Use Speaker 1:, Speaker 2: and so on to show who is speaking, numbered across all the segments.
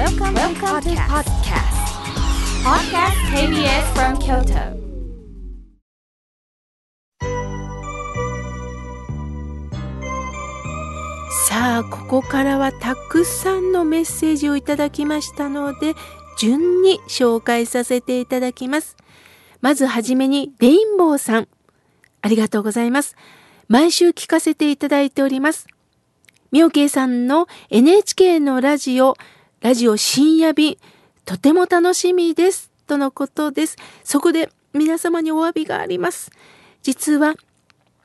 Speaker 1: Welcome, Welcome to podcast. Podcast. KBS from Kyoto.
Speaker 2: さあここからはたくさんのメッセージをいただきましたので順に紹介させていただきます。まずはじめにレインボーさん。ありがとうございます。毎週聞かせていただいております。妙慶さんの NHK のラジオラジオ深夜便とても楽しみですとのことですそこで皆様にお詫びがあります実は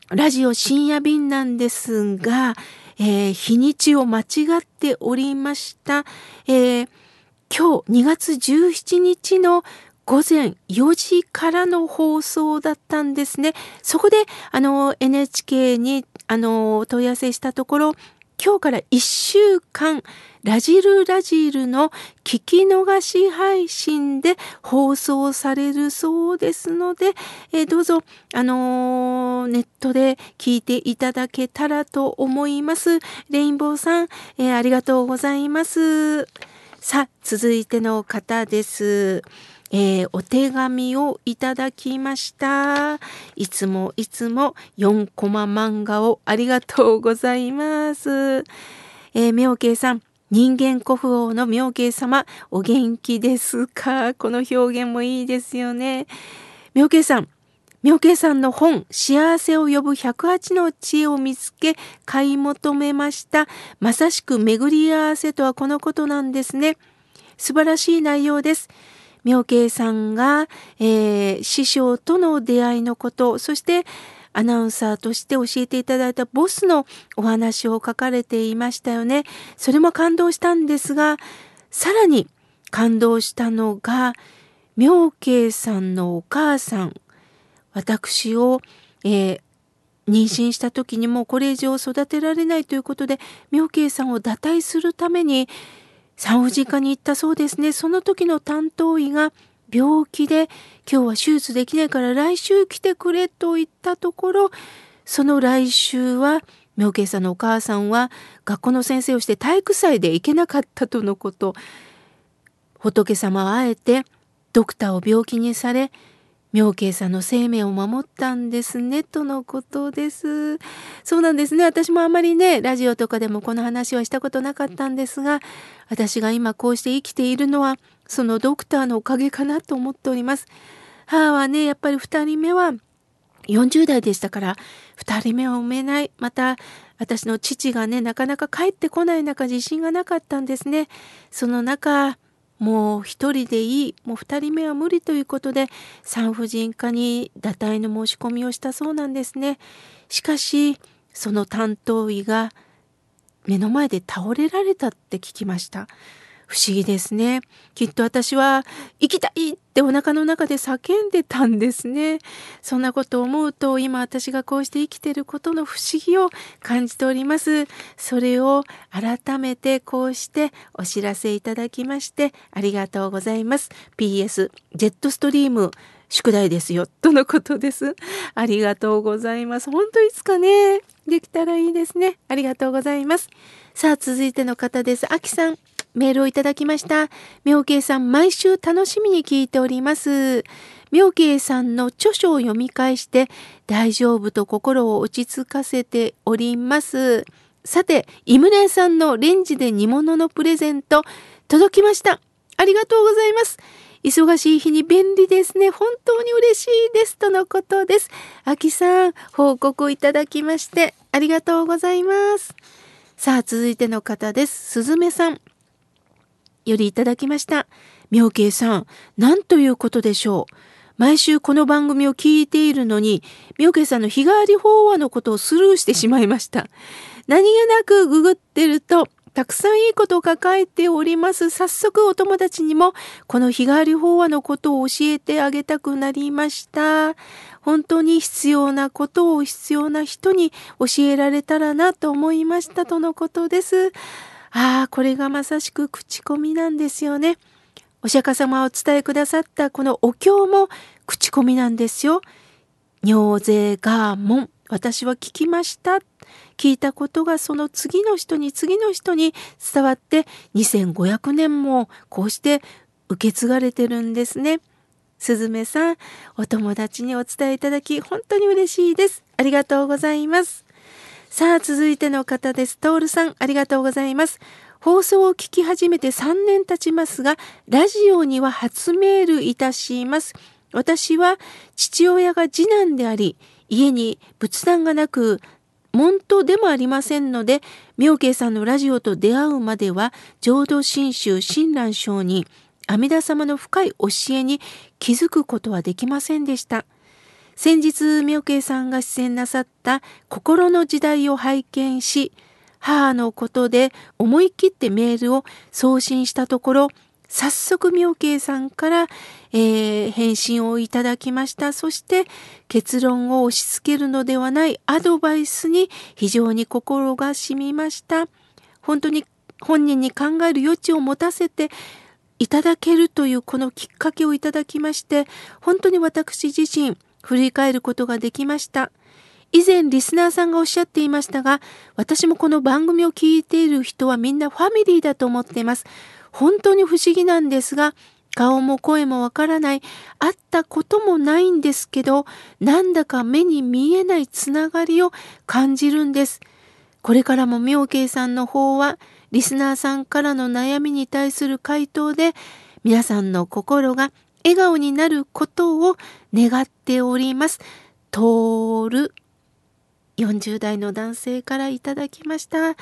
Speaker 2: ラジオ深夜便なんですがえー、日にちを間違っておりました。えー、今日2月17日の午前4時からの放送だったんですね。そこで、あの、NHK に、あの、問い合わせしたところ、今日から1週間、ラジルラジルの聞き逃し配信で放送されるそうですので、えー、どうぞ、あのー、ネットで聞いていただけたらと思います。レインボーさん、えー、ありがとうございます。さあ、続いての方です。えー、お手紙をいただきました。いつもいつも4コマ漫画をありがとうございます。えー、妙慶さん、人間古府王の妙慶様、お元気ですか？この表現もいいですよね。妙慶さん、妙慶さんの本、幸せを呼ぶ108の知恵を見つけ、買い求めました。まさしく巡り合わせとはこのことなんですね。素晴らしい内容です。妙慶さんが、えー、師匠との出会いのことそしてアナウンサーとして教えていただいたボスのお話を書かれていましたよね。それも感動したんですがさらに感動したのが妙慶さんのお母さん私を、えー、妊娠した時にもこれ以上育てられないということで妙慶さんを堕胎するために産婦人科に行ったそうですね。その時の担当医が病気で今日は手術できないから来週来てくれと言ったところその来週は妙慶さんのお母さんは学校の先生をして体育祭で行けなかったとのこと。仏様はあえてドクターを病気にされ妙慶さんの生命を守ったんですねとのことです。そうなんですね。私もあまりね、ラジオとかでもこの話はしたことなかったんですが、私が今こうして生きているのは、そのドクターのおかげかなと思っております。母はね、やっぱり2人目は40代でしたから、2人目は産めない。また、私の父がね、なかなか帰ってこない中、自信がなかったんですね。その中、もう一人でいいもう二人目は無理ということで産婦人科に堕胎の申し込みをしたそうなんですね。しかしその担当医が目の前で倒れられたって聞きました。不思議ですね。きっと私は生きたいってお腹の中で叫んでたんですね。そんなことを思うと今私がこうして生きてることの不思議を感じております。それを改めてこうしてお知らせいただきましてありがとうございます。PS ジェットストリーム宿題ですよとのことです。ありがとうございます。本当いつかねできたらいいですね。ありがとうございます。さあ続いての方です。あきさんメールをいただきました。妙慶さん、毎週楽しみに聞いております。妙慶さんの著書を読み返して大丈夫と心を落ち着かせております。さて、井村さんのレンジで煮物のプレゼント届きました。ありがとうございます。忙しい日に便利ですね。本当に嬉しいです。とのことです。あきさん、報告いただきましてありがとうございます。さあ、続いての方です。すずめさん。よりいただきました。妙慶さん、何ということでしょう。毎週この番組を聞いているのに、妙慶さんの日替わり法話のことをスルーしてしまいました。何気なくググってると、たくさんいいことを抱えております。早速お友達にもこの日替わり法話のことを教えてあげたくなりました。本当に必要なことを必要な人に教えられたらなと思いましたとのことです。ああ、これがまさしく口コミなんですよね。お釈迦様をお伝えくださったこのお経も口コミなんですよ。尿税ガーモン。私は聞きました。聞いたことがその次の人に次の人に伝わって2500年もこうして受け継がれてるんですね。すずめさん、お友達にお伝えいただき本当に嬉しいです。ありがとうございます。さあ、続いての方です。トールさん、ありがとうございます。放送を聞き始めて3年経ちますが、ラジオには初メールいたします。私は父親が次男であり、家に仏壇がなく、門徒でもありませんので、妙慶さんのラジオと出会うまでは、浄土真宗親鸞上人、阿弥陀様の深い教えに気づくことはできませんでした。先日妙慶さんが出演なさった心の時代を拝見し母のことで思い切ってメールを送信したところ早速妙慶さんから、えー、返信をいただきました。そして結論を押し付けるのではないアドバイスに非常に心がしみました。本当に本人に考える余地を持たせていただけるというこのきっかけをいただきまして本当に私自身振り返ることができました。以前リスナーさんがおっしゃっていましたが、私もこの番組を聞いている人はみんなファミリーだと思っています。本当に不思議なんですが、顔も声もわからない、会ったこともないんですけど、なんだか目に見えないつながりを感じるんです。これからも妙慶さんの方は、リスナーさんからの悩みに対する回答で、皆さんの心が笑顔になることを願っております。トール。40代の男性からいただきました。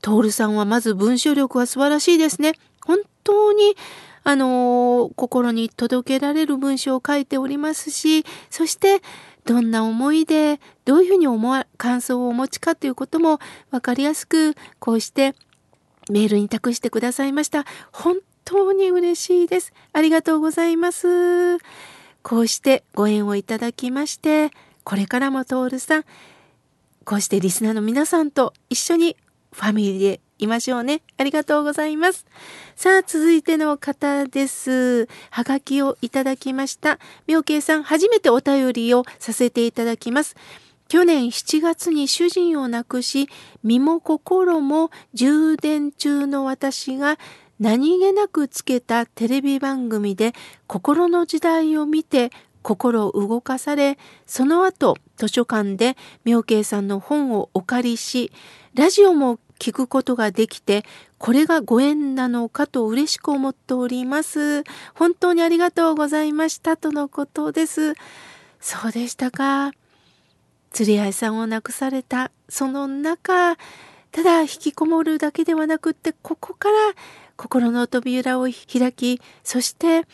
Speaker 2: トールさんはまず文章力は素晴らしいですね。本当に、あの心に届けられる文章を書いておりますし、そして、どんな思いで、どういうふうに思わ、感想をお持ちかということも分かりやすく、こうしてメールに託してくださいました。本当に嬉しいです。ありがとうございます。こうしてご縁をいただきまして、これからもトールさん、こうしてリスナーの皆さんと一緒にファミリーでいましょうね。ありがとうございます。さあ、続いての方です。はがきをいただきました。妙慶さん、初めてお便りをさせていただきます。去年7月に主人を亡くし、身も心も充電中の私が何気なくつけたテレビ番組で心の時代を見て心を動かされその後図書館で妙慶さんの本をお借りしラジオも聞くことができてこれがご縁なのかと嬉しく思っております。本当にありがとうございましたとのことです。そうでしたか。釣り合いさんを亡くされたその中ただ引きこもるだけではなくってここから心の扉を開きそして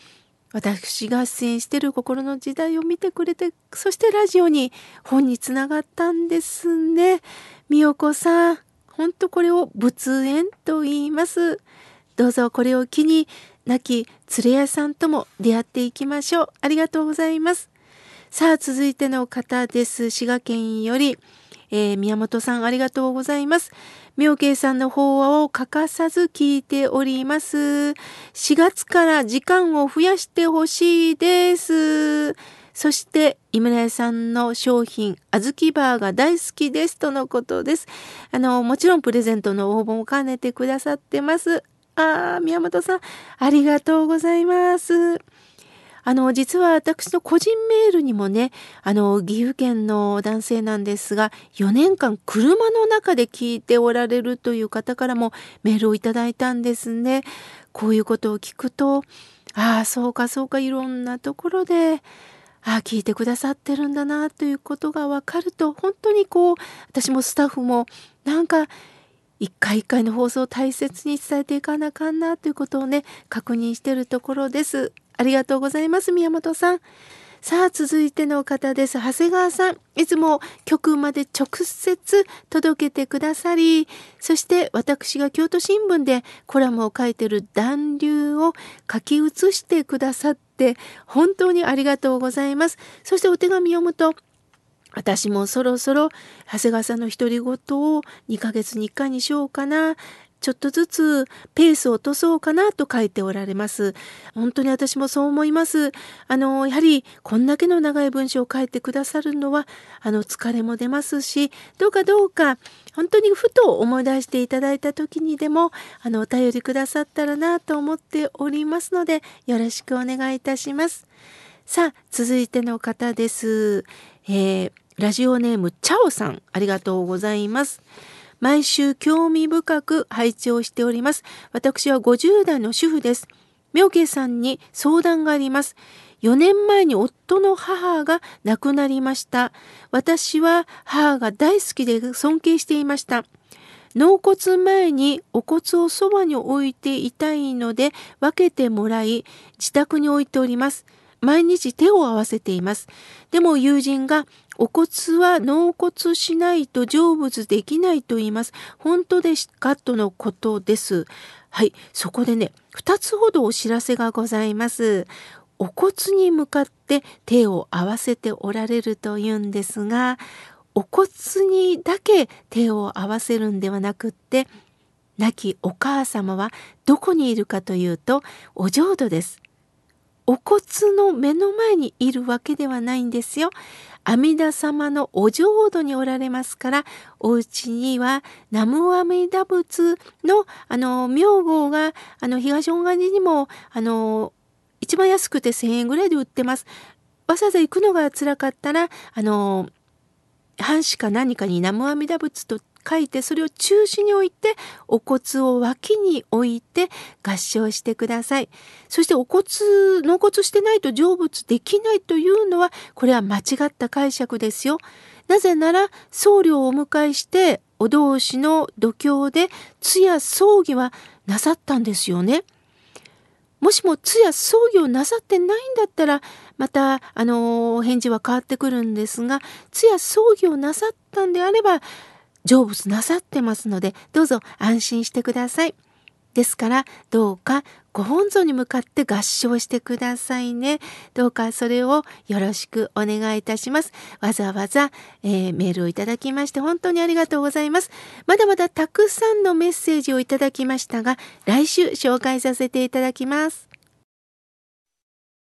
Speaker 2: 私が出演している心の時代を見てくれてそしてラジオに本につながったんですね。みよこさん本当これを仏縁と言います。どうぞこれを機に亡き連れ屋さんとも出会っていきましょう。ありがとうございます。さあ続いての方です。滋賀県より、えー、宮本さんありがとうございます。妙慶さんの法話を欠かさず聞いております。4月から時間を増やしてほしいです。そして、井村屋さんの商品、あずきバーが大好きですとのことです。あの、もちろんプレゼントの応募も兼ねてくださってます。ああ、宮本さん、ありがとうございます。あの、実は私の個人メールにもね、あの、岐阜県の男性なんですが、4年間車の中で聞いておられるという方からもメールをいただいたんですね。こういうことを聞くと、ああ、そうかそうか、いろんなところで、ああ、聞いてくださってるんだな、ということがわかると、本当にこう、私もスタッフも、なんか、一回一回の放送を大切に伝えていかなあかんなということをね、確認してるところです。ありがとうございます、宮本さん。さあ、続いての方です。長谷川さん。いつも局まで直接届けてくださり、そして私が京都新聞でコラムを書いてる暖流を書き写してくださって、本当にありがとうございます。そしてお手紙読むと、私もそろそろ長谷川さんの独り言を2ヶ月に1回にしようかな。ちょっとずつペースを落とそうかなと書いておられます。本当に私もそう思います。あの、やはりこんだけの長い文章を書いてくださるのは、あの、疲れも出ますし、どうかどうか、本当にふと思い出していただいた時にでも、あの、お便りくださったらなと思っておりますので、よろしくお願いいたします。さあ、続いての方です。えー、ラジオネーム、チャオさん、ありがとうございます。毎週興味深く配置をしております。私は50代の主婦です。妙慶さんに相談があります。4年前に夫の母が亡くなりました。私は母が大好きで尊敬していました。納骨前にお骨をそばに置いていたいので分けてもらい自宅に置いております。毎日手を合わせています。でも友人がお骨は納骨しないと成仏できないと言います。本当ですか？とのことです。はい、そこでね、2つほどお知らせがございます。お骨に向かって手を合わせておられるというんですが、お骨にだけ手を合わせるんではなくって、亡きお母様はどこにいるかというと、お浄土です。お骨の目の前にいるわけではないんですよ。阿弥陀様のお浄土におられますからお家には南無阿弥陀仏のあの名号があの東本願寺にもあの一番安くて1,000円ぐらいで売ってます。わざわざ行くのが辛かったらあの藩士か何かに南無阿弥陀仏と書いてそれを中心に置いてお骨を脇に置いて合掌してください。そしてお骨納骨してないと成仏できないというのはこれは間違った解釈ですよ。なぜなら僧侶をお迎えしてお同士の度胸で通夜葬儀はなさったんですよね。もしも通夜葬儀をなさってないんだったらまたあの返事は変わってくるんですが通夜葬儀をなさったんであれば成仏なさってますのでどうぞ安心してください。ですからどうかご本尊に向かって合唱してくださいね。どうかそれをよろしくお願いいたします。わざわざ、えー、メールをいただきまして本当にありがとうございます。まだまだたくさんのメッセージをいただきましたが来週紹介させていただきます。